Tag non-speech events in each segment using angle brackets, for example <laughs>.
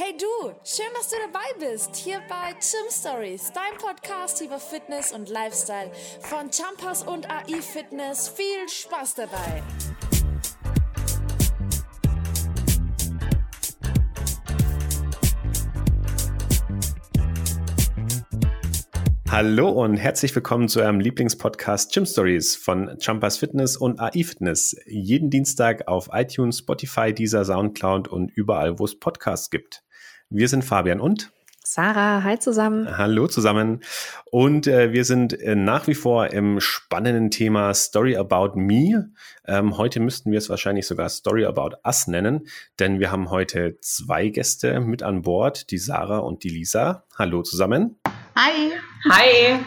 Hey du, schön, dass du dabei bist. Hier bei Gym Stories, dein Podcast über Fitness und Lifestyle von Jumpers und AI Fitness. Viel Spaß dabei. Hallo und herzlich willkommen zu eurem Lieblingspodcast Gym Stories von Jumpers Fitness und AI Fitness. Jeden Dienstag auf iTunes, Spotify, Deezer, Soundcloud und überall, wo es Podcasts gibt. Wir sind Fabian und Sarah, hi zusammen. Hallo zusammen. Und äh, wir sind äh, nach wie vor im spannenden Thema Story About Me. Ähm, heute müssten wir es wahrscheinlich sogar Story About Us nennen, denn wir haben heute zwei Gäste mit an Bord, die Sarah und die Lisa. Hallo zusammen. Hi. Hi.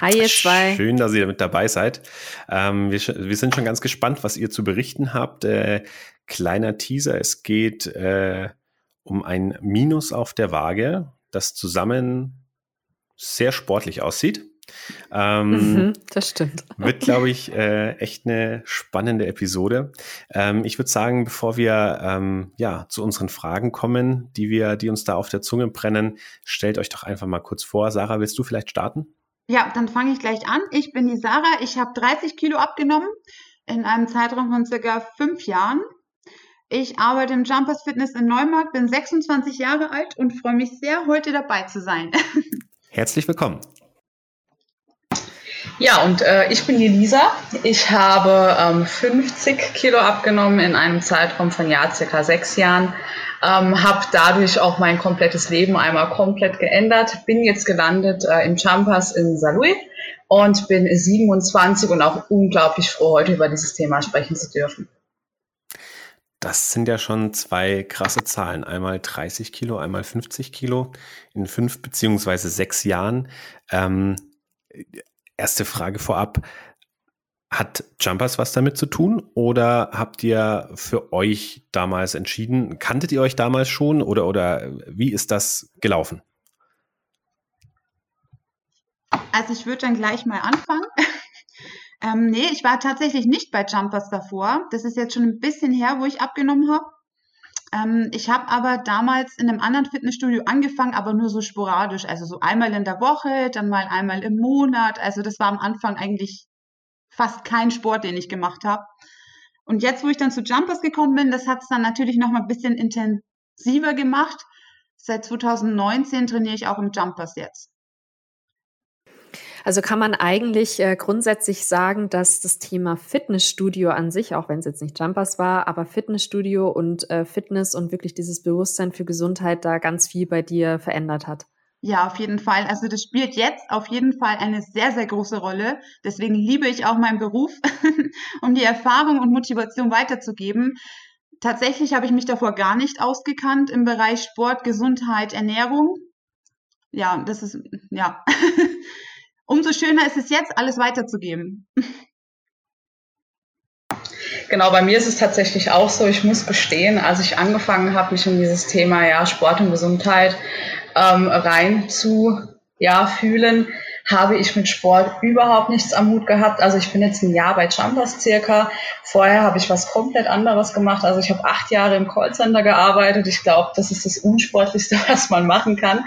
Hi, ihr zwei. Schön, dass ihr mit dabei seid. Ähm, wir, wir, sind schon ganz gespannt, was ihr zu berichten habt. Äh, kleiner Teaser, es geht äh, um ein Minus auf der Waage, das zusammen sehr sportlich aussieht. Ähm, mhm, das stimmt. Wird, glaube ich, äh, echt eine spannende Episode. Ähm, ich würde sagen, bevor wir ähm, ja zu unseren Fragen kommen, die wir, die uns da auf der Zunge brennen, stellt euch doch einfach mal kurz vor. Sarah, willst du vielleicht starten? Ja, dann fange ich gleich an. Ich bin die Sarah. Ich habe 30 Kilo abgenommen in einem Zeitraum von circa fünf Jahren. Ich arbeite im Jumpers Fitness in Neumarkt, bin 26 Jahre alt und freue mich sehr, heute dabei zu sein. <laughs> Herzlich willkommen. Ja, und äh, ich bin die Lisa. Ich habe ähm, 50 Kilo abgenommen in einem Zeitraum von ja, circa sechs Jahren. Ähm, habe dadurch auch mein komplettes Leben einmal komplett geändert. Bin jetzt gelandet äh, im Jumpers in Saarlouis und bin 27 und auch unglaublich froh, heute über dieses Thema sprechen zu dürfen. Das sind ja schon zwei krasse Zahlen. Einmal 30 Kilo, einmal 50 Kilo in fünf beziehungsweise sechs Jahren. Ähm, erste Frage vorab. Hat Jumpers was damit zu tun oder habt ihr für euch damals entschieden? Kanntet ihr euch damals schon oder, oder wie ist das gelaufen? Also ich würde dann gleich mal anfangen. Ähm, nee, ich war tatsächlich nicht bei Jumpers davor. Das ist jetzt schon ein bisschen her, wo ich abgenommen habe. Ähm, ich habe aber damals in einem anderen Fitnessstudio angefangen, aber nur so sporadisch. Also so einmal in der Woche, dann mal einmal im Monat. Also das war am Anfang eigentlich fast kein Sport, den ich gemacht habe. Und jetzt, wo ich dann zu Jumpers gekommen bin, das hat es dann natürlich noch mal ein bisschen intensiver gemacht. Seit 2019 trainiere ich auch im Jumpers jetzt. Also kann man eigentlich äh, grundsätzlich sagen, dass das Thema Fitnessstudio an sich, auch wenn es jetzt nicht Jumpers war, aber Fitnessstudio und äh, Fitness und wirklich dieses Bewusstsein für Gesundheit da ganz viel bei dir verändert hat. Ja, auf jeden Fall. Also das spielt jetzt auf jeden Fall eine sehr, sehr große Rolle. Deswegen liebe ich auch meinen Beruf, <laughs> um die Erfahrung und Motivation weiterzugeben. Tatsächlich habe ich mich davor gar nicht ausgekannt im Bereich Sport, Gesundheit, Ernährung. Ja, das ist, ja. <laughs> umso schöner ist es jetzt, alles weiterzugeben. Genau, bei mir ist es tatsächlich auch so. Ich muss gestehen, als ich angefangen habe, mich in dieses Thema ja, Sport und Gesundheit ähm, rein zu ja, fühlen, habe ich mit Sport überhaupt nichts am Hut gehabt. Also ich bin jetzt ein Jahr bei Jumpers circa. Vorher habe ich was komplett anderes gemacht. Also ich habe acht Jahre im Callcenter gearbeitet. Ich glaube, das ist das Unsportlichste, <laughs> was man machen kann.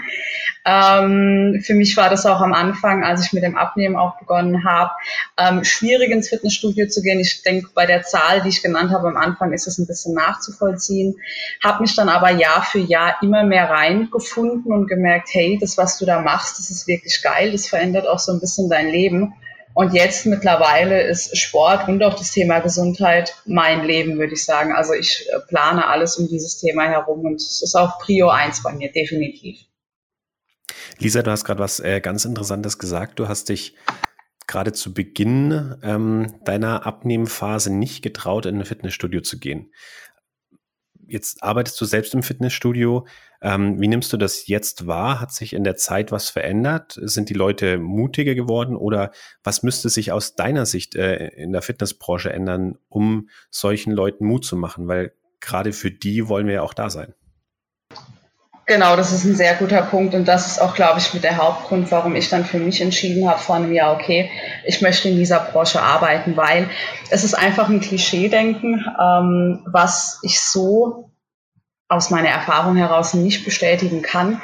Ähm, für mich war das auch am Anfang, als ich mit dem Abnehmen auch begonnen habe, ähm, schwierig ins Fitnessstudio zu gehen. Ich denke, bei der Zahl, die ich genannt habe am Anfang, ist es ein bisschen nachzuvollziehen. Habe mich dann aber Jahr für Jahr immer mehr reingefunden und gemerkt, hey, das, was du da machst, das ist wirklich geil. Das verändert auch so ein bisschen dein Leben. Und jetzt mittlerweile ist Sport und auch das Thema Gesundheit mein Leben, würde ich sagen. Also ich äh, plane alles um dieses Thema herum und es ist auch Prio 1 bei mir, definitiv. Lisa, du hast gerade was äh, ganz Interessantes gesagt. Du hast dich gerade zu Beginn ähm, deiner Abnehmphase nicht getraut, in ein Fitnessstudio zu gehen. Jetzt arbeitest du selbst im Fitnessstudio. Ähm, wie nimmst du das jetzt wahr? Hat sich in der Zeit was verändert? Sind die Leute mutiger geworden oder was müsste sich aus deiner Sicht äh, in der Fitnessbranche ändern, um solchen Leuten Mut zu machen? Weil gerade für die wollen wir ja auch da sein. Genau, das ist ein sehr guter Punkt und das ist auch, glaube ich, mit der Hauptgrund, warum ich dann für mich entschieden habe vor einem Jahr, okay, ich möchte in dieser Branche arbeiten, weil es ist einfach ein Klischee-Denken, ähm, was ich so aus meiner Erfahrung heraus nicht bestätigen kann.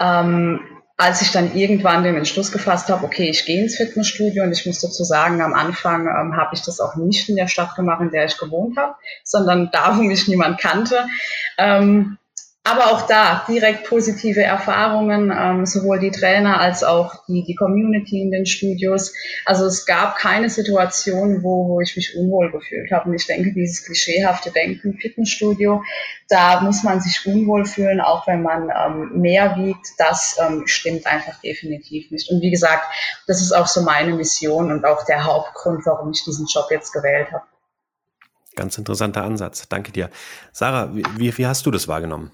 Ähm, als ich dann irgendwann den Entschluss gefasst habe, okay, ich gehe ins Fitnessstudio und ich muss dazu sagen, am Anfang ähm, habe ich das auch nicht in der Stadt gemacht, in der ich gewohnt habe, sondern da, wo mich niemand kannte. Ähm, aber auch da direkt positive Erfahrungen, ähm, sowohl die Trainer als auch die, die Community in den Studios. Also es gab keine Situation, wo, wo ich mich unwohl gefühlt habe. Und ich denke, dieses klischeehafte Denken, Fitnessstudio, da muss man sich unwohl fühlen, auch wenn man ähm, mehr wiegt. Das ähm, stimmt einfach definitiv nicht. Und wie gesagt, das ist auch so meine Mission und auch der Hauptgrund, warum ich diesen Job jetzt gewählt habe. Ganz interessanter Ansatz. Danke dir. Sarah, wie, wie hast du das wahrgenommen?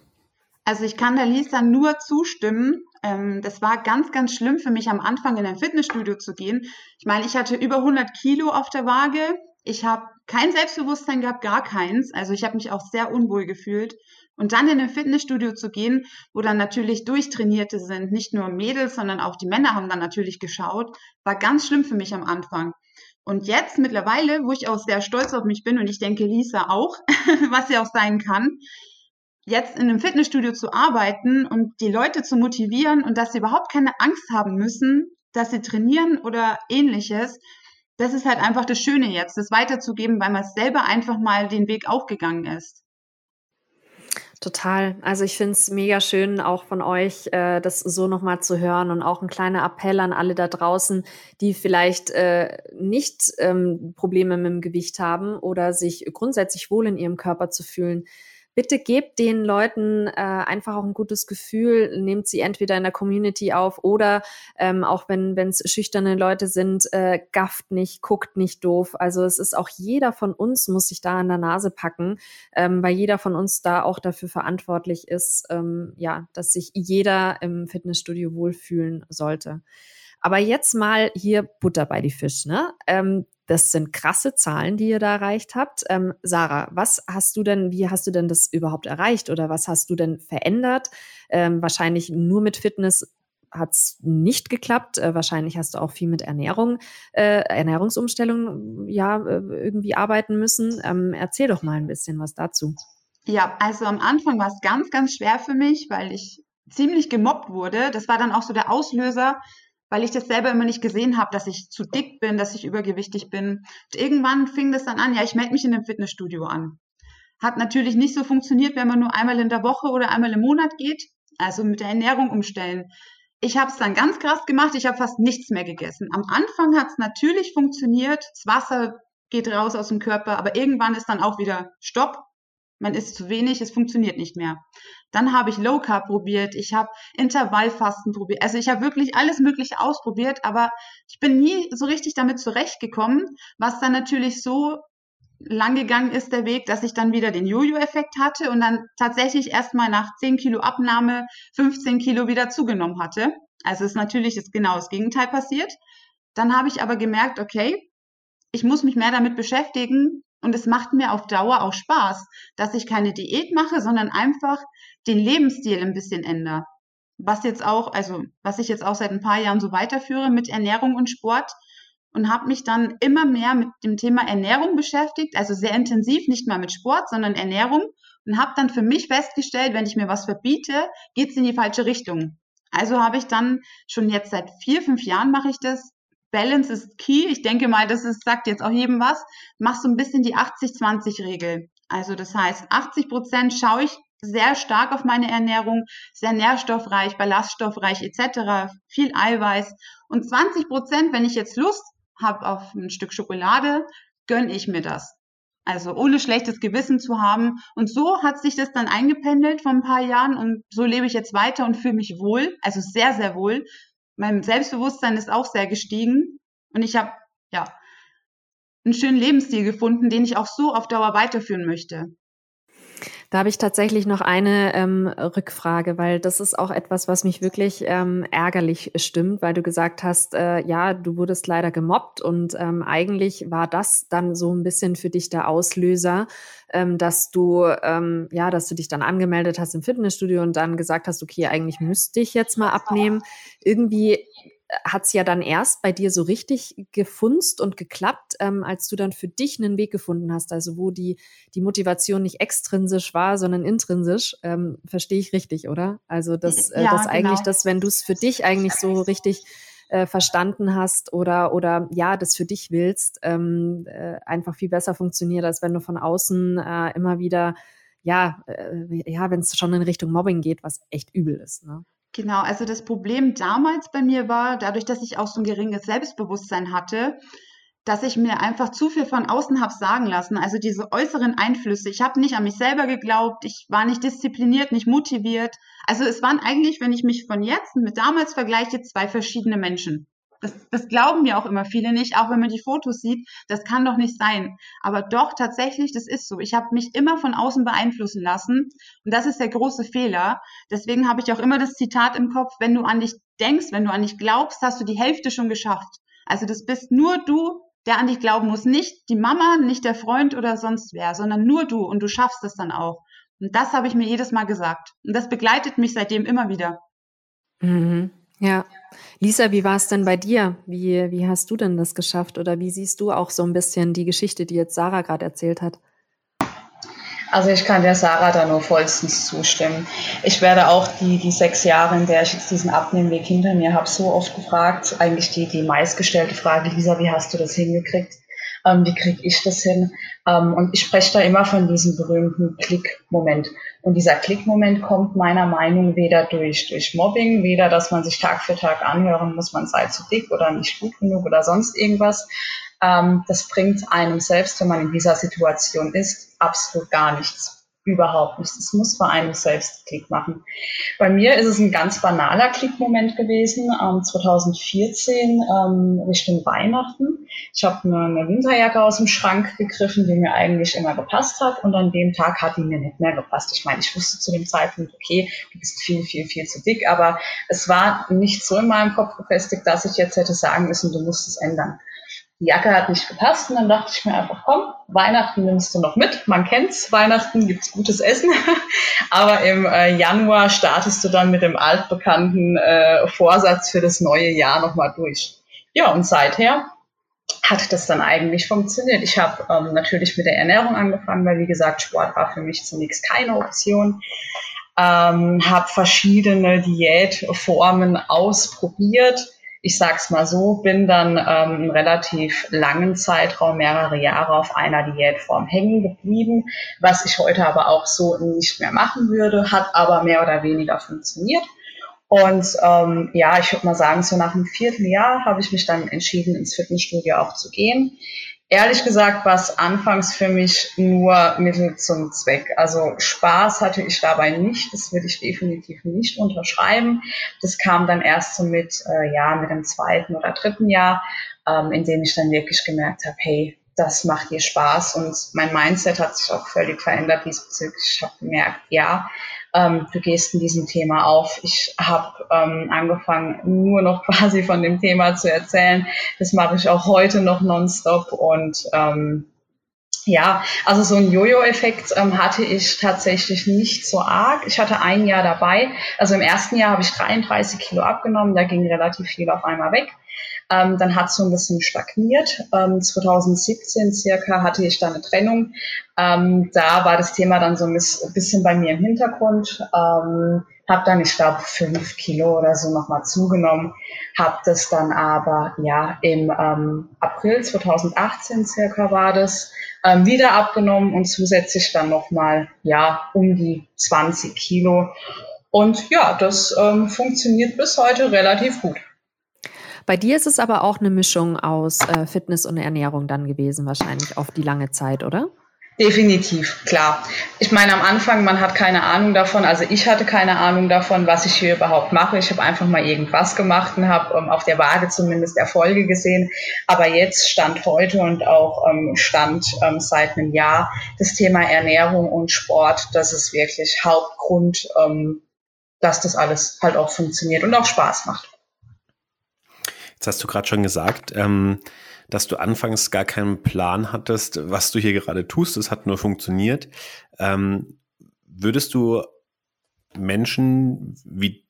Also ich kann der Lisa nur zustimmen. Ähm, das war ganz, ganz schlimm für mich am Anfang in ein Fitnessstudio zu gehen. Ich meine, ich hatte über 100 Kilo auf der Waage. Ich habe kein Selbstbewusstsein gehabt, gar keins. Also ich habe mich auch sehr unwohl gefühlt. Und dann in ein Fitnessstudio zu gehen, wo dann natürlich Durchtrainierte sind, nicht nur Mädels, sondern auch die Männer haben dann natürlich geschaut, war ganz schlimm für mich am Anfang. Und jetzt mittlerweile, wo ich auch sehr stolz auf mich bin und ich denke Lisa auch, <laughs> was sie auch sein kann, jetzt in einem Fitnessstudio zu arbeiten und die Leute zu motivieren und dass sie überhaupt keine Angst haben müssen, dass sie trainieren oder ähnliches, das ist halt einfach das Schöne jetzt, das weiterzugeben, weil man selber einfach mal den Weg aufgegangen ist. Total. Also ich finde es mega schön, auch von euch äh, das so nochmal zu hören und auch ein kleiner Appell an alle da draußen, die vielleicht äh, nicht ähm, Probleme mit dem Gewicht haben oder sich grundsätzlich wohl in ihrem Körper zu fühlen bitte gebt den Leuten äh, einfach auch ein gutes Gefühl, nehmt sie entweder in der Community auf oder ähm, auch wenn es schüchterne Leute sind, äh, gafft nicht, guckt nicht doof. Also es ist auch jeder von uns muss sich da an der Nase packen, ähm, weil jeder von uns da auch dafür verantwortlich ist, ähm, ja, dass sich jeder im Fitnessstudio wohlfühlen sollte. Aber jetzt mal hier Butter bei die Fisch. Ne? Ähm, das sind krasse Zahlen, die ihr da erreicht habt. Ähm, Sarah, was hast du denn, wie hast du denn das überhaupt erreicht oder was hast du denn verändert? Ähm, wahrscheinlich nur mit Fitness hat es nicht geklappt. Äh, wahrscheinlich hast du auch viel mit Ernährung, äh, Ernährungsumstellung ja äh, irgendwie arbeiten müssen. Ähm, erzähl doch mal ein bisschen was dazu. Ja, also am Anfang war es ganz, ganz schwer für mich, weil ich ziemlich gemobbt wurde. Das war dann auch so der Auslöser, weil ich das selber immer nicht gesehen habe, dass ich zu dick bin, dass ich übergewichtig bin. Und irgendwann fing das dann an, ja, ich melde mich in einem Fitnessstudio an. Hat natürlich nicht so funktioniert, wenn man nur einmal in der Woche oder einmal im Monat geht, also mit der Ernährung umstellen. Ich habe es dann ganz krass gemacht, ich habe fast nichts mehr gegessen. Am Anfang hat es natürlich funktioniert, das Wasser geht raus aus dem Körper, aber irgendwann ist dann auch wieder Stopp man isst zu wenig, es funktioniert nicht mehr. Dann habe ich Low Carb probiert, ich habe Intervallfasten probiert. Also ich habe wirklich alles Mögliche ausprobiert, aber ich bin nie so richtig damit zurechtgekommen, was dann natürlich so lang gegangen ist der Weg, dass ich dann wieder den Jojo-Effekt hatte und dann tatsächlich erstmal nach 10 Kilo Abnahme 15 Kilo wieder zugenommen hatte. Also ist natürlich das genau das Gegenteil passiert. Dann habe ich aber gemerkt, okay, ich muss mich mehr damit beschäftigen, und es macht mir auf Dauer auch Spaß, dass ich keine Diät mache, sondern einfach den Lebensstil ein bisschen ändere. Was jetzt auch, also was ich jetzt auch seit ein paar Jahren so weiterführe mit Ernährung und Sport und habe mich dann immer mehr mit dem Thema Ernährung beschäftigt, also sehr intensiv, nicht mal mit Sport, sondern Ernährung und habe dann für mich festgestellt, wenn ich mir was verbiete, geht es in die falsche Richtung. Also habe ich dann schon jetzt seit vier, fünf Jahren mache ich das, Balance ist key. Ich denke mal, das ist, sagt jetzt auch jedem was. Mach so ein bisschen die 80-20-Regel. Also das heißt, 80 Prozent schaue ich sehr stark auf meine Ernährung, sehr nährstoffreich, ballaststoffreich etc., viel Eiweiß. Und 20 Prozent, wenn ich jetzt Lust habe auf ein Stück Schokolade, gönne ich mir das. Also ohne schlechtes Gewissen zu haben. Und so hat sich das dann eingependelt vor ein paar Jahren und so lebe ich jetzt weiter und fühle mich wohl, also sehr, sehr wohl mein Selbstbewusstsein ist auch sehr gestiegen und ich habe ja einen schönen Lebensstil gefunden, den ich auch so auf Dauer weiterführen möchte. Da habe ich tatsächlich noch eine ähm, Rückfrage, weil das ist auch etwas, was mich wirklich ähm, ärgerlich stimmt, weil du gesagt hast, äh, ja, du wurdest leider gemobbt und ähm, eigentlich war das dann so ein bisschen für dich der Auslöser, ähm, dass du ähm, ja, dass du dich dann angemeldet hast im Fitnessstudio und dann gesagt hast, okay, eigentlich müsste ich jetzt mal abnehmen. Irgendwie hat es ja dann erst bei dir so richtig gefunzt und geklappt, ähm, als du dann für dich einen Weg gefunden hast, also wo die, die Motivation nicht extrinsisch war, sondern intrinsisch. Ähm, Verstehe ich richtig, oder? Also, dass, äh, ja, dass genau. eigentlich, dass wenn du es für dich eigentlich so richtig äh, verstanden hast oder, oder ja, das für dich willst, ähm, äh, einfach viel besser funktioniert, als wenn du von außen äh, immer wieder, ja, äh, ja, wenn es schon in Richtung Mobbing geht, was echt übel ist. Ne? Genau, also das Problem damals bei mir war, dadurch, dass ich auch so ein geringes Selbstbewusstsein hatte, dass ich mir einfach zu viel von außen habe sagen lassen. Also diese äußeren Einflüsse. Ich habe nicht an mich selber geglaubt, ich war nicht diszipliniert, nicht motiviert. Also es waren eigentlich, wenn ich mich von jetzt mit damals vergleiche, zwei verschiedene Menschen. Das, das glauben mir auch immer viele nicht, auch wenn man die Fotos sieht. Das kann doch nicht sein. Aber doch, tatsächlich, das ist so. Ich habe mich immer von außen beeinflussen lassen. Und das ist der große Fehler. Deswegen habe ich auch immer das Zitat im Kopf, wenn du an dich denkst, wenn du an dich glaubst, hast du die Hälfte schon geschafft. Also das bist nur du, der an dich glauben muss. Nicht die Mama, nicht der Freund oder sonst wer, sondern nur du. Und du schaffst es dann auch. Und das habe ich mir jedes Mal gesagt. Und das begleitet mich seitdem immer wieder. Mhm. Ja. Lisa, wie war es denn bei dir? Wie, wie hast du denn das geschafft? Oder wie siehst du auch so ein bisschen die Geschichte, die jetzt Sarah gerade erzählt hat? Also ich kann der Sarah da nur vollstens zustimmen. Ich werde auch die, die sechs Jahre, in der ich jetzt diesen Abnehmweg hinter mir habe, so oft gefragt, eigentlich die, die meistgestellte Frage, Lisa, wie hast du das hingekriegt? Ähm, wie kriege ich das hin? Ähm, und ich spreche da immer von diesem berühmten Klick-Moment. Und dieser Klickmoment kommt meiner Meinung weder durch, durch Mobbing, weder, dass man sich Tag für Tag anhören muss, man sei zu dick oder nicht gut genug oder sonst irgendwas. Ähm, das bringt einem selbst, wenn man in dieser Situation ist, absolut gar nichts überhaupt nichts. Es muss bei einem selbst Klick machen. Bei mir ist es ein ganz banaler Klickmoment gewesen, ähm, 2014 ähm, Richtung Weihnachten. Ich habe eine, eine, Winterjacke aus dem Schrank gegriffen, die mir eigentlich immer gepasst hat und an dem Tag hat die mir nicht mehr gepasst. Ich meine, ich wusste zu dem Zeitpunkt, okay, du bist viel, viel, viel zu dick, aber es war nicht so in meinem Kopf befestigt, dass ich jetzt hätte sagen müssen, du musst es ändern. Die Jacke hat nicht gepasst und dann dachte ich mir einfach, komm, Weihnachten nimmst du noch mit. Man kennt's, Weihnachten gibt's gutes Essen. <laughs> Aber im äh, Januar startest du dann mit dem altbekannten äh, Vorsatz für das neue Jahr nochmal durch. Ja, und seither hat das dann eigentlich funktioniert. Ich habe ähm, natürlich mit der Ernährung angefangen, weil wie gesagt, Sport war für mich zunächst keine Option. Ähm, habe verschiedene Diätformen ausprobiert ich sag's mal so, bin dann ähm, einen relativ langen Zeitraum, mehrere Jahre auf einer Diätform hängen geblieben, was ich heute aber auch so nicht mehr machen würde, hat aber mehr oder weniger funktioniert. Und ähm, ja, ich würde mal sagen, so nach einem Vierteljahr habe ich mich dann entschieden, ins Fitnessstudio auch zu gehen. Ehrlich gesagt war es anfangs für mich nur Mittel zum Zweck. Also Spaß hatte ich dabei nicht, das würde ich definitiv nicht unterschreiben. Das kam dann erst so mit, äh, ja, mit dem zweiten oder dritten Jahr, ähm, in dem ich dann wirklich gemerkt habe, hey, das macht dir Spaß und mein Mindset hat sich auch völlig verändert diesbezüglich. Ich habe gemerkt, ja, ähm, du gehst in diesem Thema auf. Ich habe ähm, angefangen, nur noch <laughs> quasi von dem Thema zu erzählen. Das mache ich auch heute noch nonstop und ähm, ja, also so ein Jojo-Effekt ähm, hatte ich tatsächlich nicht so arg. Ich hatte ein Jahr dabei. Also im ersten Jahr habe ich 33 Kilo abgenommen, da ging relativ viel auf einmal weg. Ähm, dann hat es so ein bisschen stagniert. Ähm, 2017 circa hatte ich da eine Trennung. Ähm, da war das Thema dann so ein bisschen bei mir im Hintergrund. Ähm, habe dann, ich glaube, fünf Kilo oder so nochmal zugenommen. Habe das dann aber, ja, im ähm, April 2018 circa war das, ähm, wieder abgenommen und zusätzlich dann nochmal, ja, um die 20 Kilo. Und ja, das ähm, funktioniert bis heute relativ gut. Bei dir ist es aber auch eine Mischung aus äh, Fitness und Ernährung dann gewesen, wahrscheinlich auf die lange Zeit, oder? Definitiv, klar. Ich meine, am Anfang, man hat keine Ahnung davon, also ich hatte keine Ahnung davon, was ich hier überhaupt mache. Ich habe einfach mal irgendwas gemacht und habe ähm, auf der Waage zumindest Erfolge gesehen. Aber jetzt stand heute und auch ähm, stand ähm, seit einem Jahr das Thema Ernährung und Sport, das ist wirklich Hauptgrund, ähm, dass das alles halt auch funktioniert und auch Spaß macht. Jetzt hast du gerade schon gesagt, ähm, dass du anfangs gar keinen Plan hattest, was du hier gerade tust. Es hat nur funktioniert. Ähm, würdest du Menschen wie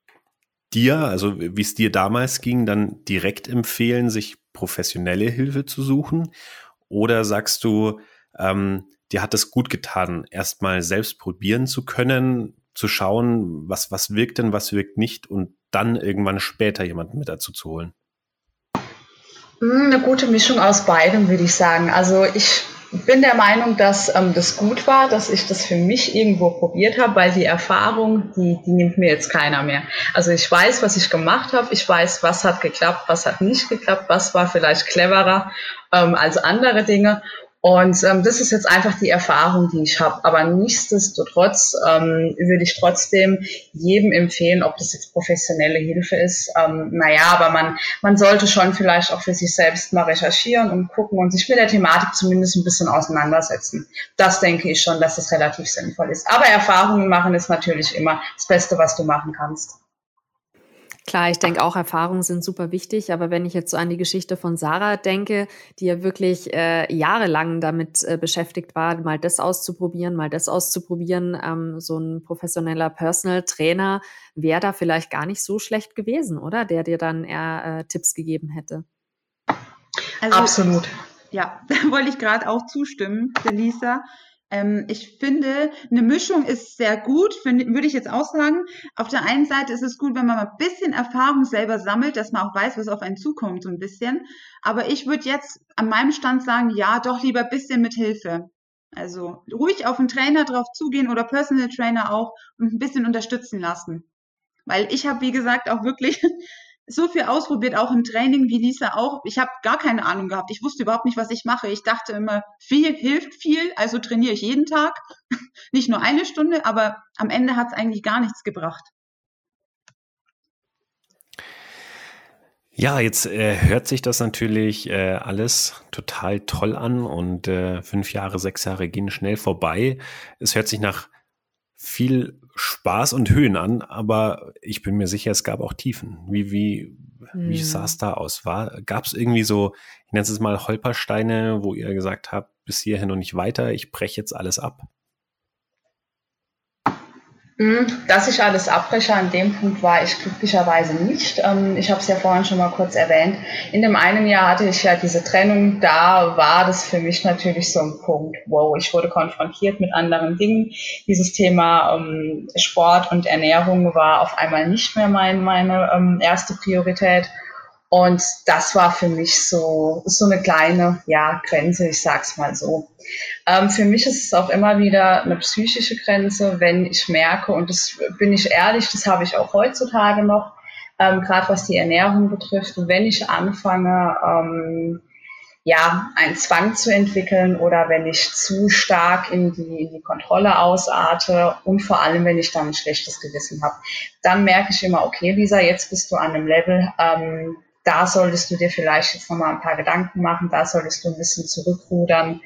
dir, also wie es dir damals ging, dann direkt empfehlen, sich professionelle Hilfe zu suchen? Oder sagst du, ähm, dir hat es gut getan, erstmal selbst probieren zu können, zu schauen, was, was wirkt denn, was wirkt nicht und dann irgendwann später jemanden mit dazu zu holen? Hm, eine gute Mischung aus beidem, würde ich sagen. Also ich bin der Meinung, dass ähm, das gut war, dass ich das für mich irgendwo probiert habe, weil die Erfahrung, die, die nimmt mir jetzt keiner mehr. Also ich weiß, was ich gemacht habe, ich weiß, was hat geklappt, was hat nicht geklappt, was war vielleicht cleverer ähm, als andere Dinge. Und ähm, das ist jetzt einfach die Erfahrung, die ich habe. Aber nichtsdestotrotz ähm, würde ich trotzdem jedem empfehlen, ob das jetzt professionelle Hilfe ist. Ähm, naja, aber man, man sollte schon vielleicht auch für sich selbst mal recherchieren und gucken und sich mit der Thematik zumindest ein bisschen auseinandersetzen. Das denke ich schon, dass das relativ sinnvoll ist. Aber Erfahrungen machen ist natürlich immer das Beste, was du machen kannst. Klar, ich denke auch, Erfahrungen sind super wichtig, aber wenn ich jetzt so an die Geschichte von Sarah denke, die ja wirklich äh, jahrelang damit äh, beschäftigt war, mal das auszuprobieren, mal das auszuprobieren, ähm, so ein professioneller Personal Trainer wäre da vielleicht gar nicht so schlecht gewesen, oder? Der dir dann eher äh, Tipps gegeben hätte. Also, Absolut. Ja, da <laughs> wollte ich gerade auch zustimmen, Lisa. Ähm, ich finde, eine Mischung ist sehr gut, würde ich jetzt auch sagen. Auf der einen Seite ist es gut, wenn man mal ein bisschen Erfahrung selber sammelt, dass man auch weiß, was auf einen zukommt, so ein bisschen. Aber ich würde jetzt an meinem Stand sagen, ja, doch lieber ein bisschen mit Hilfe. Also ruhig auf einen Trainer drauf zugehen oder Personal Trainer auch und ein bisschen unterstützen lassen. Weil ich habe, wie gesagt, auch wirklich so viel ausprobiert, auch im Training, wie Lisa auch. Ich habe gar keine Ahnung gehabt. Ich wusste überhaupt nicht, was ich mache. Ich dachte immer, viel hilft viel, also trainiere ich jeden Tag. <laughs> nicht nur eine Stunde, aber am Ende hat es eigentlich gar nichts gebracht. Ja, jetzt äh, hört sich das natürlich äh, alles total toll an und äh, fünf Jahre, sechs Jahre gehen schnell vorbei. Es hört sich nach viel Spaß und Höhen an, aber ich bin mir sicher, es gab auch Tiefen. Wie, wie, hm. wie sah es da aus? Gab es irgendwie so, ich nenne es mal Holpersteine, wo ihr gesagt habt, bis hierhin und nicht weiter, ich breche jetzt alles ab? Hm, dass ich alles abbreche, an dem Punkt war ich glücklicherweise nicht. Ähm, ich habe es ja vorhin schon mal kurz erwähnt. In dem einen Jahr hatte ich ja diese Trennung. Da war das für mich natürlich so ein Punkt. Wow, ich wurde konfrontiert mit anderen Dingen. Dieses Thema ähm, Sport und Ernährung war auf einmal nicht mehr mein, meine ähm, erste Priorität. Und das war für mich so, so eine kleine ja, Grenze, ich sag's mal so. Ähm, für mich ist es auch immer wieder eine psychische Grenze, wenn ich merke, und das bin ich ehrlich, das habe ich auch heutzutage noch, ähm, gerade was die Ernährung betrifft, wenn ich anfange, ähm, ja, einen Zwang zu entwickeln oder wenn ich zu stark in die, in die Kontrolle ausarte und vor allem, wenn ich dann ein schlechtes Gewissen habe, dann merke ich immer, okay, Lisa, jetzt bist du an einem Level, ähm, da solltest du dir vielleicht jetzt nochmal ein paar Gedanken machen, da solltest du ein bisschen zurückrudern.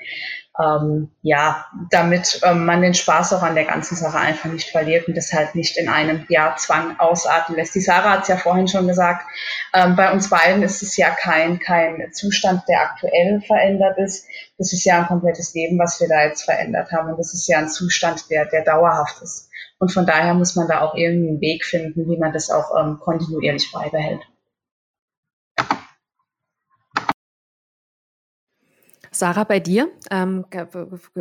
Ähm, ja, damit ähm, man den Spaß auch an der ganzen Sache einfach nicht verliert und das halt nicht in einem ja, Zwang ausarten lässt. Die Sarah hat es ja vorhin schon gesagt, ähm, bei uns beiden ist es ja kein, kein Zustand, der aktuell verändert ist. Das ist ja ein komplettes Leben, was wir da jetzt verändert haben und das ist ja ein Zustand, der, der dauerhaft ist. Und von daher muss man da auch irgendeinen Weg finden, wie man das auch ähm, kontinuierlich beibehält. Sarah, bei dir, ähm,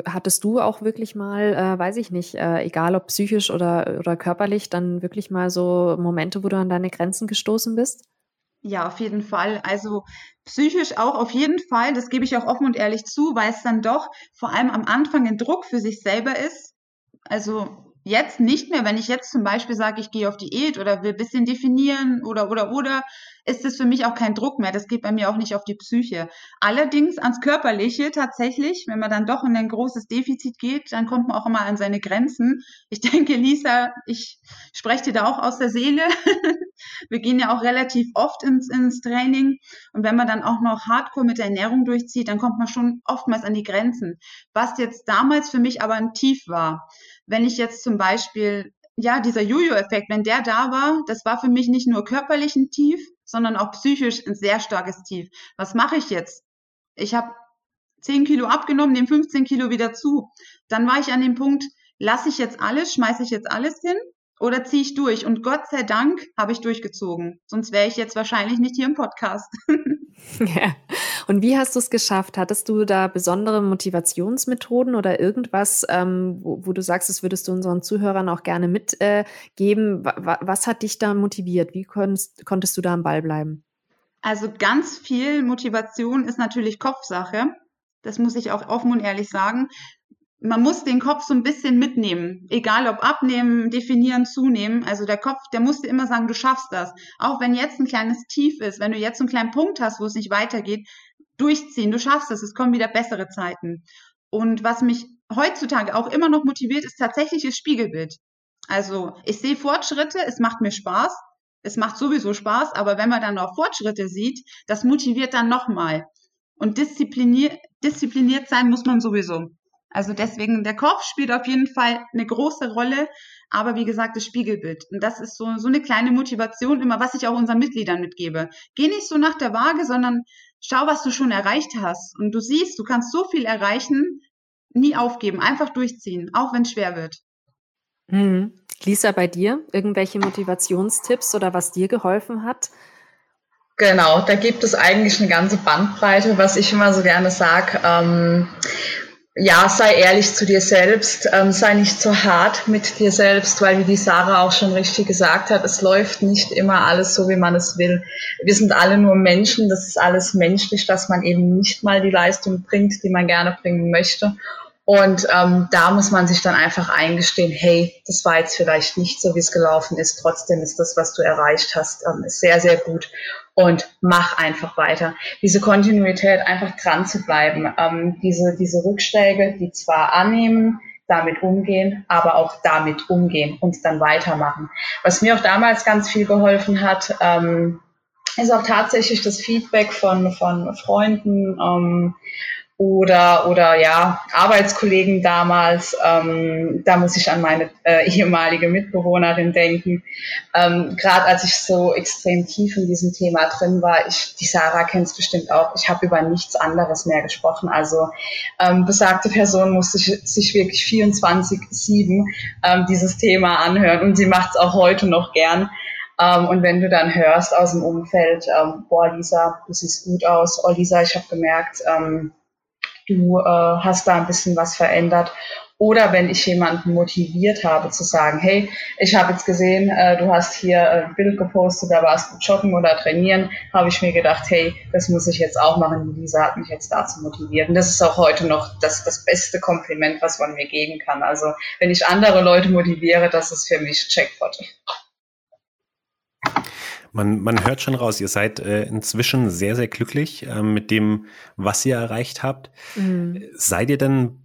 hattest du auch wirklich mal, äh, weiß ich nicht, äh, egal ob psychisch oder, oder körperlich, dann wirklich mal so Momente, wo du an deine Grenzen gestoßen bist? Ja, auf jeden Fall. Also psychisch auch auf jeden Fall. Das gebe ich auch offen und ehrlich zu, weil es dann doch vor allem am Anfang ein Druck für sich selber ist. Also jetzt nicht mehr, wenn ich jetzt zum Beispiel sage, ich gehe auf Diät oder will ein bisschen definieren oder, oder, oder, ist es für mich auch kein Druck mehr. Das geht bei mir auch nicht auf die Psyche. Allerdings ans Körperliche tatsächlich, wenn man dann doch in ein großes Defizit geht, dann kommt man auch immer an seine Grenzen. Ich <laughs> denke, Lisa, ich spreche dir da auch aus der Seele. Wir gehen ja auch relativ oft ins, ins Training. Und wenn man dann auch noch hardcore mit der Ernährung durchzieht, dann kommt man schon oftmals an die Grenzen. Was jetzt damals für mich aber ein Tief war. Wenn ich jetzt zum Beispiel ja, dieser Jojo-Effekt, wenn der da war, das war für mich nicht nur körperlich ein Tief, sondern auch psychisch ein sehr starkes Tief. Was mache ich jetzt? Ich habe 10 Kilo abgenommen, nehme 15 Kilo wieder zu. Dann war ich an dem Punkt, lasse ich jetzt alles, schmeiße ich jetzt alles hin oder ziehe ich durch? Und Gott sei Dank habe ich durchgezogen. Sonst wäre ich jetzt wahrscheinlich nicht hier im Podcast. <laughs> ja. Und wie hast du es geschafft? Hattest du da besondere Motivationsmethoden oder irgendwas, ähm, wo, wo, du sagst, das würdest du unseren Zuhörern auch gerne mitgeben? Äh, was hat dich da motiviert? Wie konntest, konntest du da am Ball bleiben? Also ganz viel Motivation ist natürlich Kopfsache. Das muss ich auch offen und ehrlich sagen man muss den Kopf so ein bisschen mitnehmen, egal ob abnehmen, definieren, zunehmen. Also der Kopf, der muss dir immer sagen, du schaffst das. Auch wenn jetzt ein kleines Tief ist, wenn du jetzt einen kleinen Punkt hast, wo es nicht weitergeht, durchziehen, du schaffst es, es kommen wieder bessere Zeiten. Und was mich heutzutage auch immer noch motiviert, ist tatsächlich das Spiegelbild. Also ich sehe Fortschritte, es macht mir Spaß, es macht sowieso Spaß, aber wenn man dann noch Fortschritte sieht, das motiviert dann nochmal. Und diszipliniert, diszipliniert sein muss man sowieso. Also deswegen, der Kopf spielt auf jeden Fall eine große Rolle, aber wie gesagt, das Spiegelbild. Und das ist so, so eine kleine Motivation immer, was ich auch unseren Mitgliedern mitgebe. Geh nicht so nach der Waage, sondern schau, was du schon erreicht hast. Und du siehst, du kannst so viel erreichen, nie aufgeben, einfach durchziehen, auch wenn es schwer wird. Hm. Lisa, bei dir irgendwelche Motivationstipps oder was dir geholfen hat? Genau, da gibt es eigentlich eine ganze Bandbreite, was ich immer so gerne sage. Ähm, ja, sei ehrlich zu dir selbst, ähm, sei nicht so hart mit dir selbst, weil wie die Sarah auch schon richtig gesagt hat, es läuft nicht immer alles so, wie man es will. Wir sind alle nur Menschen, das ist alles menschlich, dass man eben nicht mal die Leistung bringt, die man gerne bringen möchte. Und ähm, da muss man sich dann einfach eingestehen, hey, das war jetzt vielleicht nicht so, wie es gelaufen ist. Trotzdem ist das, was du erreicht hast, ähm, sehr, sehr gut. Und mach einfach weiter. Diese Kontinuität, einfach dran zu bleiben. Ähm, diese, diese Rückschläge, die zwar annehmen, damit umgehen, aber auch damit umgehen und dann weitermachen. Was mir auch damals ganz viel geholfen hat, ähm, ist auch tatsächlich das Feedback von, von Freunden, ähm, oder, oder ja, Arbeitskollegen damals. Ähm, da muss ich an meine äh, ehemalige Mitbewohnerin denken. Ähm, Gerade als ich so extrem tief in diesem Thema drin war, ich, die Sarah kennt es bestimmt auch, ich habe über nichts anderes mehr gesprochen. Also ähm, besagte Person musste sich, sich wirklich 24-7 ähm, dieses Thema anhören und sie macht es auch heute noch gern. Um, ähm, und wenn du dann hörst aus dem Umfeld, ähm, boah, Lisa, du siehst gut aus, oh Lisa, ich habe gemerkt, ähm, du äh, hast da ein bisschen was verändert. Oder wenn ich jemanden motiviert habe zu sagen, hey, ich habe jetzt gesehen, äh, du hast hier ein Bild gepostet, da warst du joggen oder trainieren, habe ich mir gedacht, hey, das muss ich jetzt auch machen. Lisa hat mich jetzt dazu motiviert. Und das ist auch heute noch das, das beste Kompliment, was man mir geben kann. Also wenn ich andere Leute motiviere, das ist für mich Checkpot. Man, man hört schon raus, ihr seid äh, inzwischen sehr, sehr glücklich äh, mit dem, was ihr erreicht habt. Mhm. Seid ihr denn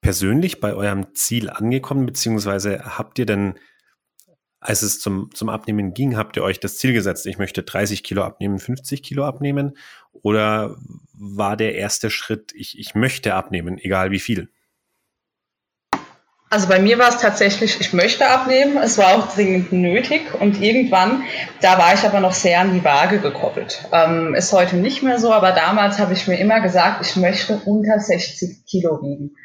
persönlich bei eurem Ziel angekommen, beziehungsweise habt ihr denn, als es zum, zum Abnehmen ging, habt ihr euch das Ziel gesetzt, ich möchte 30 Kilo abnehmen, 50 Kilo abnehmen? Oder war der erste Schritt, ich, ich möchte abnehmen, egal wie viel? Also bei mir war es tatsächlich, ich möchte abnehmen. Es war auch dringend nötig und irgendwann, da war ich aber noch sehr an die Waage gekoppelt. Ähm, ist heute nicht mehr so, aber damals habe ich mir immer gesagt, ich möchte unter 60 Kilo wiegen.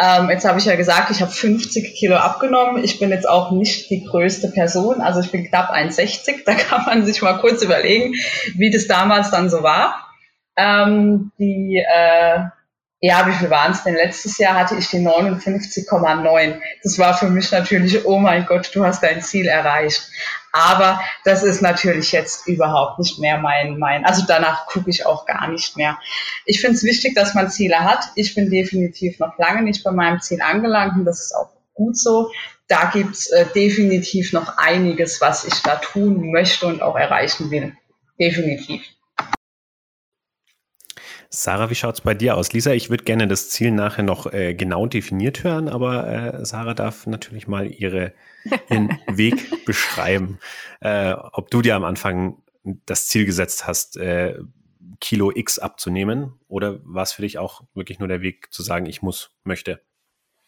Ähm, jetzt habe ich ja gesagt, ich habe 50 Kilo abgenommen. Ich bin jetzt auch nicht die größte Person, also ich bin knapp 1,60. <laughs> Da kann man sich mal kurz überlegen, wie das damals dann so war. Ähm, die äh, ja, wie viel waren es denn? Letztes Jahr hatte ich die 59,9. Das war für mich natürlich, oh mein Gott, du hast dein Ziel erreicht. Aber das ist natürlich jetzt überhaupt nicht mehr mein, mein, also danach gucke ich auch gar nicht mehr. Ich finde es wichtig, dass man Ziele hat. Ich bin definitiv noch lange nicht bei meinem Ziel angelangt und das ist auch gut so. Da gibt's äh, definitiv noch einiges, was ich da tun möchte und auch erreichen will. Definitiv. Sarah, wie schaut's bei dir aus? Lisa, ich würde gerne das Ziel nachher noch äh, genau definiert hören, aber äh, Sarah darf natürlich mal ihre, ihren <laughs> Weg beschreiben. Äh, ob du dir am Anfang das Ziel gesetzt hast, äh, Kilo X abzunehmen oder war es für dich auch wirklich nur der Weg zu sagen, ich muss, möchte?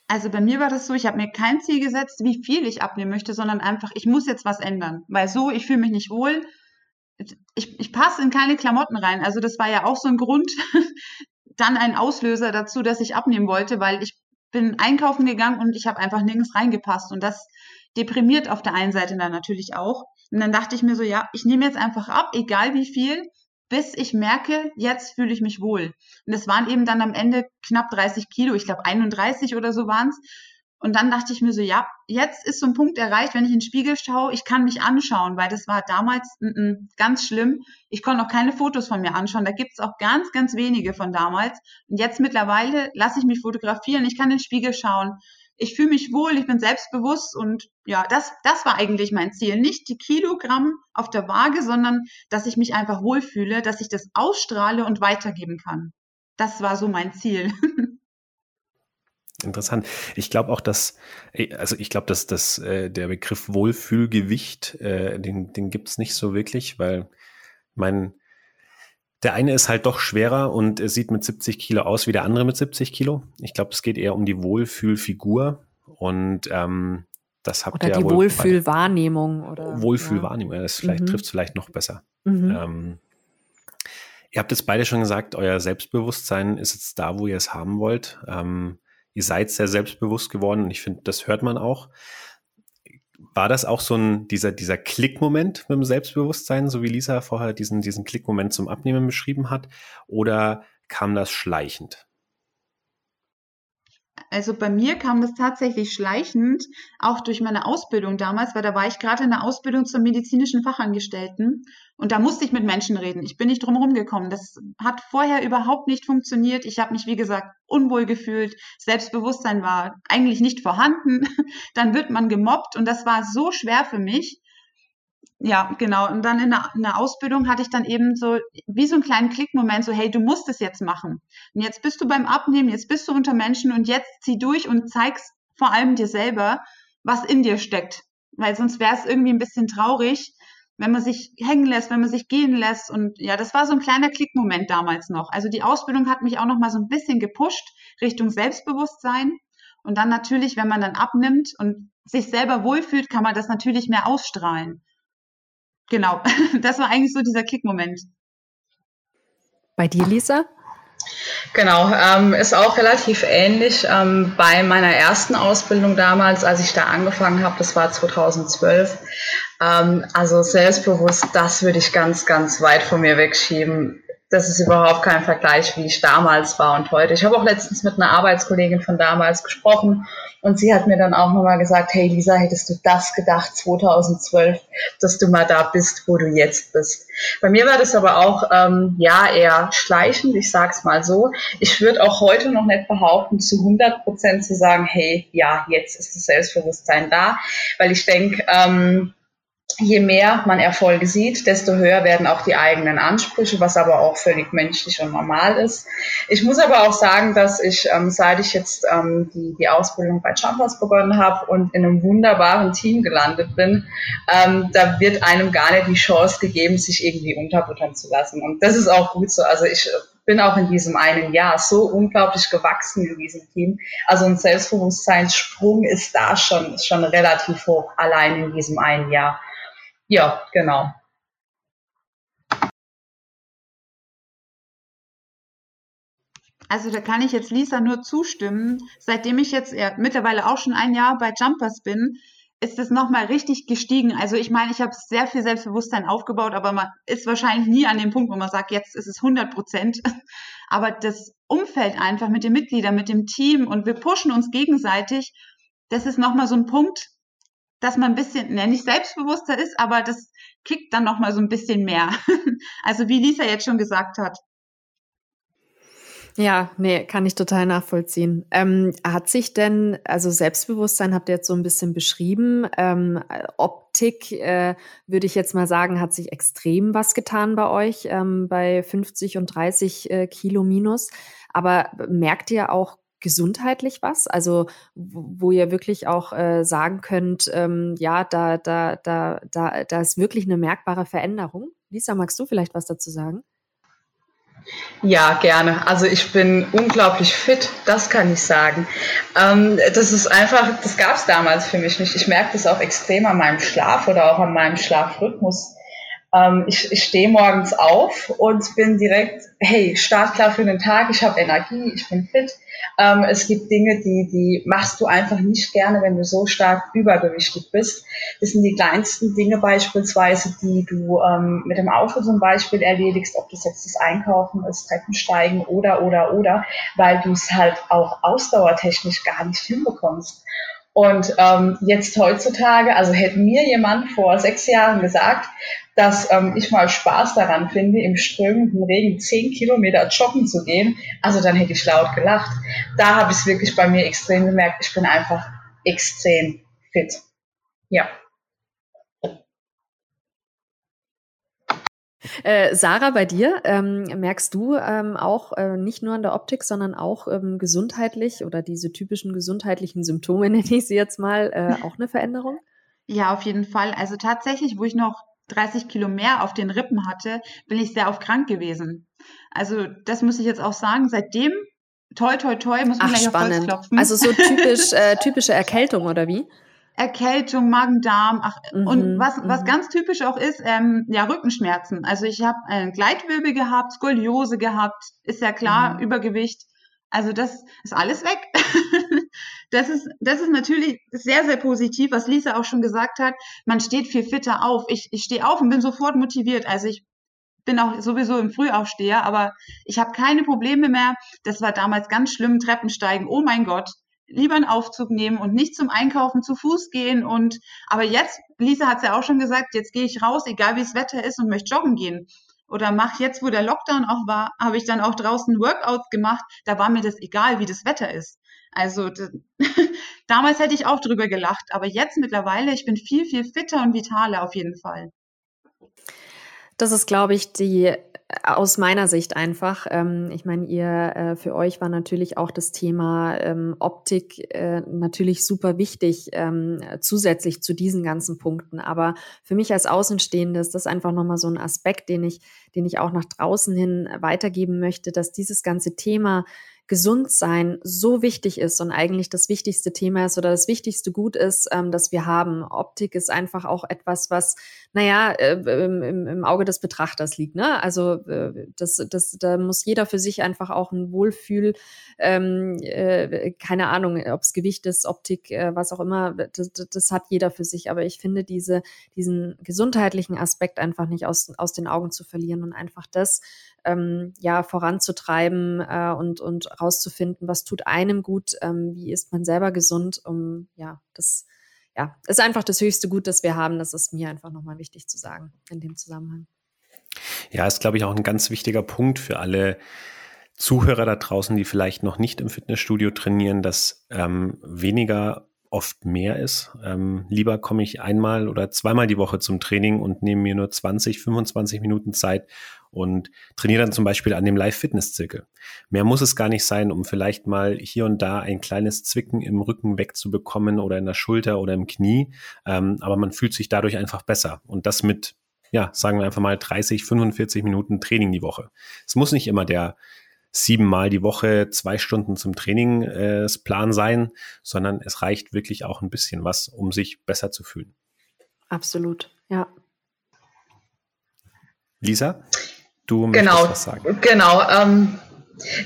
Also bei mir war das so, ich habe mir kein Ziel gesetzt, wie viel ich abnehmen möchte, sondern einfach, ich muss jetzt was ändern. Weil so, ich fühle mich nicht wohl, ich, ich passe in keine Klamotten rein. Also das war ja auch so ein Grund, <laughs> dann ein Auslöser dazu, dass ich abnehmen wollte, weil ich bin einkaufen gegangen und ich habe einfach nirgends reingepasst. Und das deprimiert auf der einen Seite dann natürlich auch. Und dann dachte ich mir so, ja, ich nehme jetzt einfach ab, egal wie viel, bis ich merke, jetzt fühle ich mich wohl. Und es waren eben dann am Ende knapp 30 Kilo, ich glaube 31 oder so waren es. Und dann dachte ich mir so, ja, jetzt ist so ein Punkt erreicht, wenn ich in den Spiegel schaue, ich kann mich anschauen, weil das war damals m mm, -m, mm, ganz schlimm. Ich konnte auch keine Fotos von mir anschauen. Da gibt es auch ganz, ganz wenige von damals. Und jetzt mittlerweile lasse ich mich fotografieren, ich kann in den Spiegel schauen ich fühle mich wohl, ich bin selbstbewusst und ja, das, das war eigentlich mein Ziel. Nicht die Kilogramm auf der Waage, sondern dass ich mich einfach wohlfühle, dass ich das ausstrahle und weitergeben kann. Das war so mein Ziel. <laughs> Interessant. Ich glaube auch, dass, also ich glaube, dass das, äh, der Begriff Wohlfühlgewicht, äh, den, den gibt es nicht so wirklich, weil mein, der eine ist halt doch schwerer und sieht mit 70 Kilo aus wie der andere mit 70 Kilo. Ich glaube, es geht eher um die Wohlfühlfigur und ähm, das habt oder ihr die ja Wohlfühlwahrnehmung oder Wohlfühlwahrnehmung. Ja. Das vielleicht mhm. trifft es vielleicht noch besser. Mhm. Ähm, ihr habt es beide schon gesagt, euer Selbstbewusstsein ist jetzt da, wo ihr es haben wollt. Ähm, ihr seid sehr selbstbewusst geworden und ich finde, das hört man auch war das auch so ein, dieser, dieser Klickmoment mit dem Selbstbewusstsein, so wie Lisa vorher diesen, diesen Klickmoment zum Abnehmen beschrieben hat? Oder kam das schleichend? Also bei mir kam das tatsächlich schleichend, auch durch meine Ausbildung damals, weil da war ich gerade in der Ausbildung zum medizinischen Fachangestellten und da musste ich mit Menschen reden. Ich bin nicht drum gekommen. Das hat vorher überhaupt nicht funktioniert. Ich habe mich, wie gesagt, unwohl gefühlt. Selbstbewusstsein war eigentlich nicht vorhanden. <laughs> Dann wird man gemobbt und das war so schwer für mich. Ja, genau. Und dann in der, in der, Ausbildung hatte ich dann eben so wie so einen kleinen Klickmoment, so hey, du musst es jetzt machen. Und jetzt bist du beim Abnehmen, jetzt bist du unter Menschen und jetzt zieh durch und zeigst vor allem dir selber, was in dir steckt. Weil sonst wäre es irgendwie ein bisschen traurig, wenn man sich hängen lässt, wenn man sich gehen lässt. Und ja, das war so ein kleiner Klickmoment damals noch. Also die Ausbildung hat mich auch noch mal so ein bisschen gepusht Richtung Selbstbewusstsein. Und dann natürlich, wenn man dann abnimmt und sich selber wohlfühlt, kann man das natürlich mehr ausstrahlen genau, <laughs> das war eigentlich so dieser Kick-Moment. Bei dir, Lisa? Genau, ähm, ist auch relativ ähnlich. Ähm, bei meiner ersten Ausbildung damals, als ich da angefangen habe, das war 2012, ähm, also selbstbewusst, das würde ich ganz, ganz weit von mir wegschieben das ist überhaupt kein Vergleich, wie ich damals war und heute. Ich habe auch letztens mit einer Arbeitskollegin von damals gesprochen und sie hat mir dann auch nochmal gesagt, hey Lisa, hättest du das gedacht 2012, dass du mal da bist, wo du jetzt bist. Bei mir war das aber auch ähm, ja eher schleichend, ich sag's mal so. Ich würde auch heute noch nicht behaupten, zu 100 Prozent zu sagen, hey, ja, jetzt ist das Selbstbewusstsein da, weil ich denke, ähm, je mehr man Erfolge sieht, desto höher werden auch die eigenen Ansprüche, was aber auch völlig menschlich und normal ist. Ich muss aber auch sagen, dass ich, ähm, seit ich jetzt ähm, die, die Ausbildung bei Jumpers begonnen habe und in einem wunderbaren Team gelandet bin, ähm, da wird einem gar nicht die Chance gegeben, sich irgendwie unterbuttern zu lassen. Und das ist auch gut so. Also ich bin auch in diesem einen Jahr so unglaublich gewachsen in diesem Team. Also ein Selbstbewusstseinssprung ist da schon, schon relativ hoch, allein in diesem einen Jahr. Ja, genau. Also da kann ich jetzt Lisa nur zustimmen. Seitdem ich jetzt ja, mittlerweile auch schon ein Jahr bei Jumpers bin, ist es nochmal richtig gestiegen. Also ich meine, ich habe sehr viel Selbstbewusstsein aufgebaut, aber man ist wahrscheinlich nie an dem Punkt, wo man sagt, jetzt ist es 100 Prozent. <laughs> Aber das Umfeld einfach mit den Mitgliedern, mit dem Team und wir pushen uns gegenseitig, das ist nochmal so ein Punkt, dass man ein bisschen, ne, nicht selbstbewusster ist, aber das kickt dann nochmal so ein bisschen mehr. <laughs> also wie Lisa jetzt schon gesagt hat. Ja, nee, kann ich total nachvollziehen. Ähm, hat sich denn, also Selbstbewusstsein habt ihr jetzt so ein bisschen beschrieben, ähm, Optik, äh, würde ich jetzt mal sagen, hat sich extrem was getan bei euch, ähm, bei 50 und 30 äh, Kilo minus. Aber merkt ihr auch gesundheitlich was? Also wo ihr wirklich auch äh, sagen könnt, ähm, ja, da, da, da, da, da ist wirklich eine merkbare Veränderung. Lisa, magst du vielleicht was dazu sagen? Ja, gerne. Also ich bin unglaublich fit, das kann ich sagen. Ähm, das ist einfach, das gab es damals für mich nicht. Ich merke das auch extrem an meinem Schlaf oder auch an meinem Schlafrhythmus. Ähm, ich ich stehe morgens auf und bin direkt, hey, startklar für den Tag, ich habe Energie, ich bin fit. Ähm, es gibt Dinge, die, die machst du einfach nicht gerne, wenn du so stark übergewichtig bist. Das sind die kleinsten Dinge beispielsweise, die du ähm, mit dem Auto zum Beispiel erledigst, ob das jetzt das Einkaufen ist, Treppensteigen oder, oder, oder, weil du es halt auch ausdauertechnisch gar nicht hinbekommst. Und ähm, jetzt heutzutage, also hätte mir jemand vor sechs Jahren gesagt, dass ähm, ich mal Spaß daran finde, im strömenden Regen zehn Kilometer joggen zu gehen, also dann hätte ich laut gelacht. Da habe ich es wirklich bei mir extrem gemerkt. Ich bin einfach extrem fit. Ja. Äh, Sarah, bei dir ähm, merkst du ähm, auch äh, nicht nur an der Optik, sondern auch ähm, gesundheitlich oder diese typischen gesundheitlichen Symptome, <laughs> nenne ich sie jetzt mal, äh, auch eine Veränderung? Ja, auf jeden Fall. Also tatsächlich, wo ich noch 30 Kilo mehr auf den Rippen hatte, bin ich sehr oft krank gewesen. Also das muss ich jetzt auch sagen. Seitdem, toi, toi, toi, muss man Ach, gleich spannend. auf Holz klopfen. Also so typisch, <laughs> äh, typische Erkältung oder wie? Erkältung, Magen-Darm, ach, Mhm, und was, was mhm. ganz typisch auch ist, ähm, ja, Rückenschmerzen. Also ich habe einen Gleitwirbel gehabt, Skoliose gehabt, ist ja klar, Mhm. Übergewicht. Also das ist alles weg. <laughs> das ist, das ist natürlich sehr, sehr positiv, was Lisa auch schon gesagt hat. Man steht viel fitter auf. Ich, ich stehe auf und bin sofort motiviert. Also ich bin auch sowieso im Frühaufsteher, aber ich habe keine Probleme mehr. Das war damals ganz schlimm, Treppensteigen. Oh mein Gott, lieber einen Aufzug nehmen und nicht zum Einkaufen zu Fuß gehen. Und aber jetzt, Lisa hat es ja auch schon gesagt, jetzt gehe ich raus, egal wie das Wetter ist und möchte joggen gehen. Oder mach jetzt, wo der Lockdown auch war, habe ich dann auch draußen Workouts gemacht. Da war mir das egal, wie das Wetter ist. Also <laughs> damals hätte ich auch drüber gelacht, aber jetzt mittlerweile, ich bin viel, viel fitter und vitaler auf jeden Fall. Das ist, glaube ich, die aus meiner Sicht einfach. Ähm, ich meine, ihr äh, für euch war natürlich auch das Thema ähm, Optik äh, natürlich super wichtig ähm, zusätzlich zu diesen ganzen Punkten. Aber für mich als Außenstehende ist das einfach nochmal so ein Aspekt, den ich, den ich auch nach draußen hin weitergeben möchte, dass dieses ganze Thema gesund sein so wichtig ist und eigentlich das wichtigste Thema ist oder das wichtigste Gut ist, ähm, das wir haben. Optik ist einfach auch etwas, was, naja, äh, im, im, Auge des Betrachters liegt. Ne? Also das, das, da muss jeder für sich einfach auch ein Wohlfühl, ähm, äh, keine Ahnung, ob es Gewicht ist, Optik, äh, was auch immer, das, das das hat jeder für sich. Aber ich finde diese, diesen gesundheitlichen Aspekt einfach nicht aus, aus den Augen zu verlieren und einfach das ähm, ja voranzutreiben äh, und und rauszufinden, was tut einem gut, ähm, wie ist man selber gesund, um ja das ja ist einfach das höchste Gut, das wir haben. Das ist mir einfach nochmal wichtig zu sagen in dem Zusammenhang. Ja, ist, glaube ich, auch ein ganz wichtiger Punkt für alle Zuhörer da draußen, die vielleicht noch nicht im Fitnessstudio trainieren, dass ähm, weniger oft mehr ist. Ähm, lieber komme ich einmal oder zweimal die Woche zum Training und nehme mir nur 20, 25 Minuten Zeit und trainiere dann zum Beispiel an dem Live-Fitness-Zirkel. Mehr muss es gar nicht sein, um vielleicht mal hier und da ein kleines Zwicken im Rücken wegzubekommen oder in der Schulter oder im Knie. Ähm, aber man fühlt sich dadurch einfach besser. Und das mit, ja, sagen wir einfach mal 30, 45 Minuten Training die Woche. Es muss nicht immer der siebenmal die Woche zwei Stunden zum Training äh, Plan sein, sondern es reicht wirklich auch ein bisschen was, um sich besser zu fühlen. Absolut, ja. Lisa, du Genau, möchtest was sagen. genau. Ähm,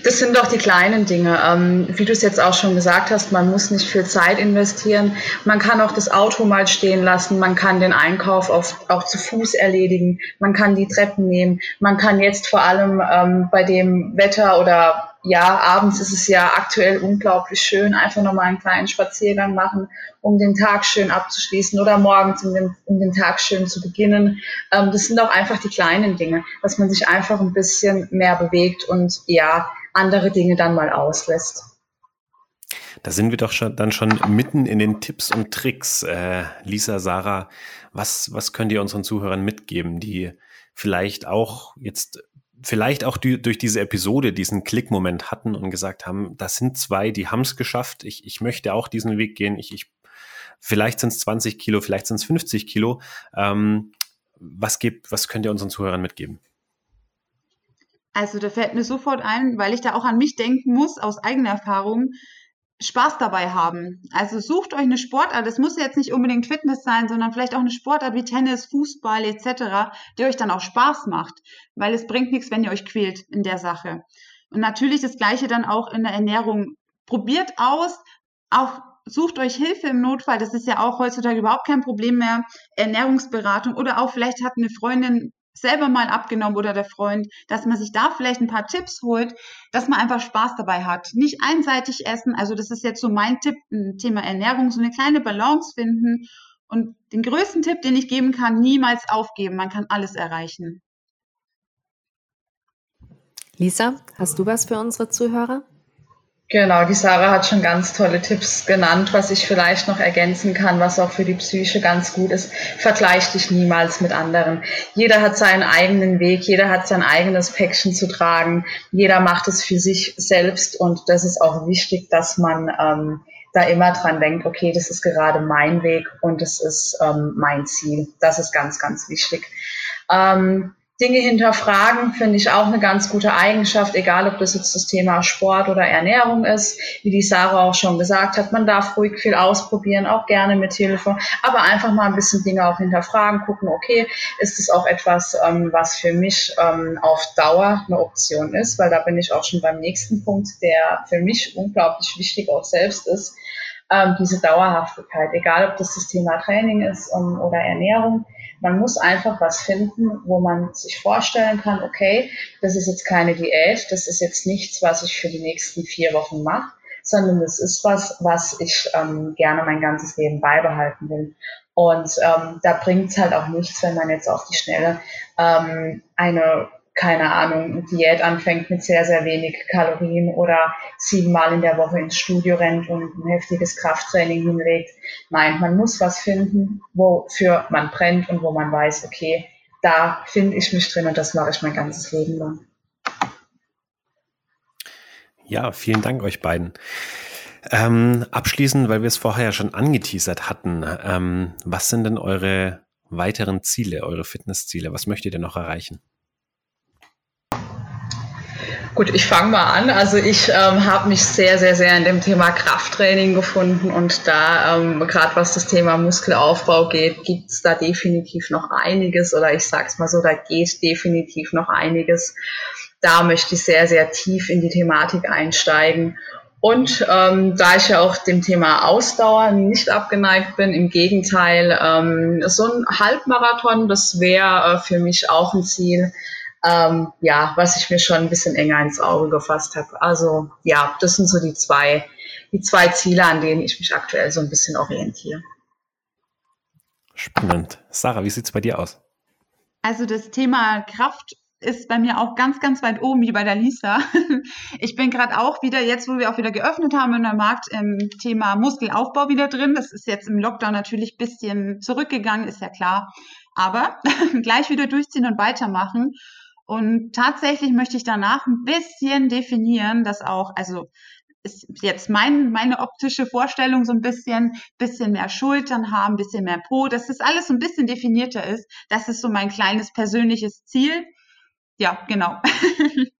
das sind doch die kleinen Dinge. Ähm, wie du es jetzt auch schon gesagt hast, man muss nicht viel Zeit investieren. Man kann auch das Auto mal stehen lassen. Man kann den Einkauf auf, auch zu Fuß erledigen. Man kann die Treppen nehmen. Man kann jetzt vor allem ähm, bei dem Wetter oder ja, abends ist es ja aktuell unglaublich schön, einfach nochmal einen kleinen Spaziergang machen, um den Tag schön abzuschließen oder morgens, um den, um den Tag schön zu beginnen. Ähm, das sind auch einfach die kleinen Dinge, dass man sich einfach ein bisschen mehr bewegt und ja, andere Dinge dann mal auslässt. Da sind wir doch schon, dann schon mitten in den Tipps und Tricks. Äh, Lisa, Sarah, was, was könnt ihr unseren Zuhörern mitgeben, die vielleicht auch jetzt vielleicht auch die, durch diese Episode diesen Klickmoment hatten und gesagt haben, das sind zwei, die haben es geschafft. Ich, ich möchte auch diesen Weg gehen. Ich, ich vielleicht sind es 20 Kilo, vielleicht sind es 50 Kilo. Ähm, was gibt, was könnt ihr unseren Zuhörern mitgeben? Also da fällt mir sofort ein, weil ich da auch an mich denken muss, aus eigener Erfahrung. Spaß dabei haben. Also sucht euch eine Sportart, das muss jetzt nicht unbedingt Fitness sein, sondern vielleicht auch eine Sportart wie Tennis, Fußball etc., die euch dann auch Spaß macht, weil es bringt nichts, wenn ihr euch quält in der Sache. Und natürlich das gleiche dann auch in der Ernährung. Probiert aus, auch sucht euch Hilfe im Notfall, das ist ja auch heutzutage überhaupt kein Problem mehr, Ernährungsberatung oder auch vielleicht hat eine Freundin selber mal abgenommen oder der Freund, dass man sich da vielleicht ein paar Tipps holt, dass man einfach Spaß dabei hat. Nicht einseitig essen, also das ist jetzt so mein Tipp, ein Thema Ernährung, so eine kleine Balance finden. Und den größten Tipp, den ich geben kann, niemals aufgeben. Man kann alles erreichen. Lisa, hast du was für unsere Zuhörer? Genau, die Sarah hat schon ganz tolle Tipps genannt, was ich vielleicht noch ergänzen kann, was auch für die Psyche ganz gut ist. Vergleich dich niemals mit anderen. Jeder hat seinen eigenen Weg, jeder hat sein eigenes Päckchen zu tragen, jeder macht es für sich selbst und das ist auch wichtig, dass man ähm, da immer dran denkt, okay, das ist gerade mein Weg und das ist ähm, mein Ziel. Das ist ganz, ganz wichtig. Ähm, Dinge hinterfragen finde ich auch eine ganz gute Eigenschaft, egal ob das jetzt das Thema Sport oder Ernährung ist. Wie die Sarah auch schon gesagt hat, man darf ruhig viel ausprobieren, auch gerne mit Hilfe, aber einfach mal ein bisschen Dinge auch hinterfragen, gucken, okay, ist es auch etwas, ähm, was für mich ähm, auf Dauer eine Option ist, weil da bin ich auch schon beim nächsten Punkt, der für mich unglaublich wichtig auch selbst ist. Ähm, diese Dauerhaftigkeit, egal ob das das Thema Training ist um, oder Ernährung man muss einfach was finden, wo man sich vorstellen kann, okay, das ist jetzt keine Diät, das ist jetzt nichts, was ich für die nächsten vier Wochen mache, sondern das ist was, was ich ähm, gerne mein ganzes Leben beibehalten will. Und ähm, da bringt es halt auch nichts, wenn man jetzt auf die Schnelle ähm, eine keine Ahnung, Diät anfängt mit sehr, sehr wenig Kalorien oder siebenmal in der Woche ins Studio rennt und ein heftiges Krafttraining hinlegt. Nein, man muss was finden, wofür man brennt und wo man weiß, okay, da finde ich mich drin und das mache ich mein ganzes Leben lang. Ja, vielen Dank euch beiden. Ähm, abschließend, weil wir es vorher ja schon angeteasert hatten, ähm, was sind denn eure weiteren Ziele, eure Fitnessziele? Was möchtet ihr noch erreichen? Gut, ich fange mal an. Also ich ähm, habe mich sehr, sehr, sehr in dem Thema Krafttraining gefunden und da, ähm, gerade was das Thema Muskelaufbau geht, gibt es da definitiv noch einiges oder ich sage es mal so, da geht definitiv noch einiges. Da möchte ich sehr, sehr tief in die Thematik einsteigen. Und ähm, da ich ja auch dem Thema Ausdauer nicht abgeneigt bin, im Gegenteil, ähm, so ein Halbmarathon, das wäre äh, für mich auch ein Ziel, ähm, ja, was ich mir schon ein bisschen enger ins Auge gefasst habe. Also ja, das sind so die zwei, die zwei Ziele, an denen ich mich aktuell so ein bisschen orientiere. Spannend. Sarah, wie sieht es bei dir aus? Also das Thema Kraft ist bei mir auch ganz, ganz weit oben, wie bei der Lisa. <laughs> Ich bin gerade auch wieder, jetzt wo wir auch wieder geöffnet haben in der Markt, im Thema Muskelaufbau wieder drin. Das ist jetzt im Lockdown natürlich ein bisschen zurückgegangen, ist ja klar. Aber <laughs> gleich wieder durchziehen und weitermachen. Und tatsächlich möchte ich danach ein bisschen definieren, dass auch, also ist jetzt mein, meine optische Vorstellung so ein bisschen, bisschen mehr Schultern haben, bisschen mehr Po, dass das alles so ein bisschen definierter ist. Das ist so mein kleines persönliches Ziel. Ja, genau. <laughs>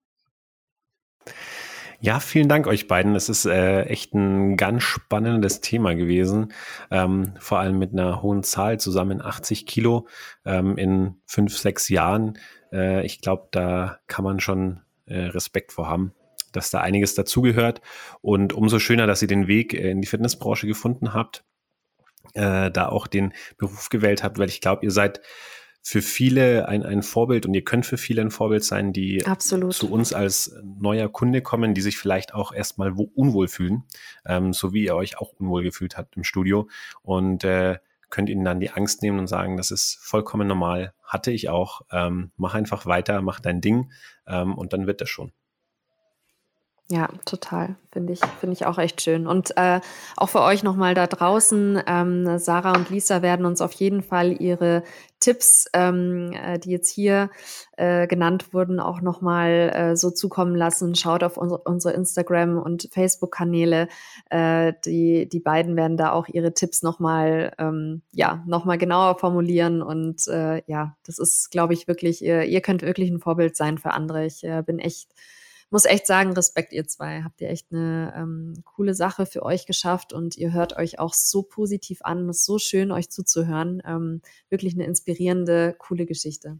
Ja, vielen Dank euch beiden. Es ist äh, echt ein ganz spannendes Thema gewesen. Ähm, vor allem mit einer hohen Zahl, zusammen 80 Kilo ähm, in fünf, sechs Jahren. Äh, ich glaube, da kann man schon äh, Respekt vor haben, dass da einiges dazugehört. Und umso schöner, dass ihr den Weg äh, in die Fitnessbranche gefunden habt, äh, da auch den Beruf gewählt habt, weil ich glaube, ihr seid für viele ein, ein Vorbild und ihr könnt für viele ein Vorbild sein, die Absolut. zu uns als neuer Kunde kommen, die sich vielleicht auch erstmal unwohl fühlen, ähm, so wie ihr euch auch unwohl gefühlt habt im Studio. Und äh, könnt ihnen dann die Angst nehmen und sagen, das ist vollkommen normal, hatte ich auch. Ähm, mach einfach weiter, mach dein Ding ähm, und dann wird das schon. Ja, total. Finde ich, finde ich auch echt schön. Und äh, auch für euch nochmal da draußen, ähm, Sarah und Lisa werden uns auf jeden Fall ihre Tipps, ähm, äh, die jetzt hier äh, genannt wurden, auch nochmal äh, so zukommen lassen. Schaut auf unsere, unsere Instagram- und Facebook-Kanäle. Äh, die, die beiden werden da auch ihre Tipps nochmal, ähm, ja, nochmal genauer formulieren. Und äh, ja, das ist, glaube ich, wirklich, ihr, ihr könnt wirklich ein Vorbild sein für andere. Ich äh, bin echt muss echt sagen, Respekt, ihr zwei. Habt ihr echt eine ähm, coole Sache für euch geschafft und ihr hört euch auch so positiv an. Es ist so schön, euch zuzuhören. Ähm, wirklich eine inspirierende, coole Geschichte.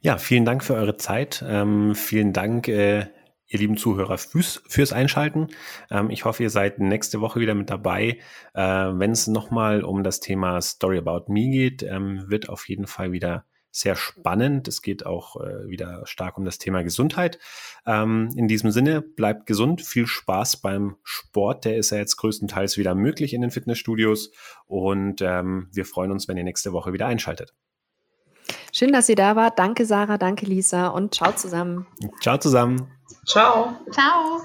Ja, vielen Dank für eure Zeit. Ähm, vielen Dank, äh, ihr lieben Zuhörer, fürs, fürs Einschalten. Ähm, ich hoffe, ihr seid nächste Woche wieder mit dabei. Äh, Wenn es nochmal um das Thema Story About Me geht, ähm, wird auf jeden Fall wieder sehr spannend. Es geht auch äh, wieder stark um das Thema Gesundheit. Ähm, in diesem Sinne, bleibt gesund, viel Spaß beim Sport. Der ist ja jetzt größtenteils wieder möglich in den Fitnessstudios und ähm, wir freuen uns, wenn ihr nächste Woche wieder einschaltet. Schön, dass ihr da wart. Danke, Sarah. Danke, Lisa. Und ciao zusammen. Ciao zusammen. Ciao. Ciao.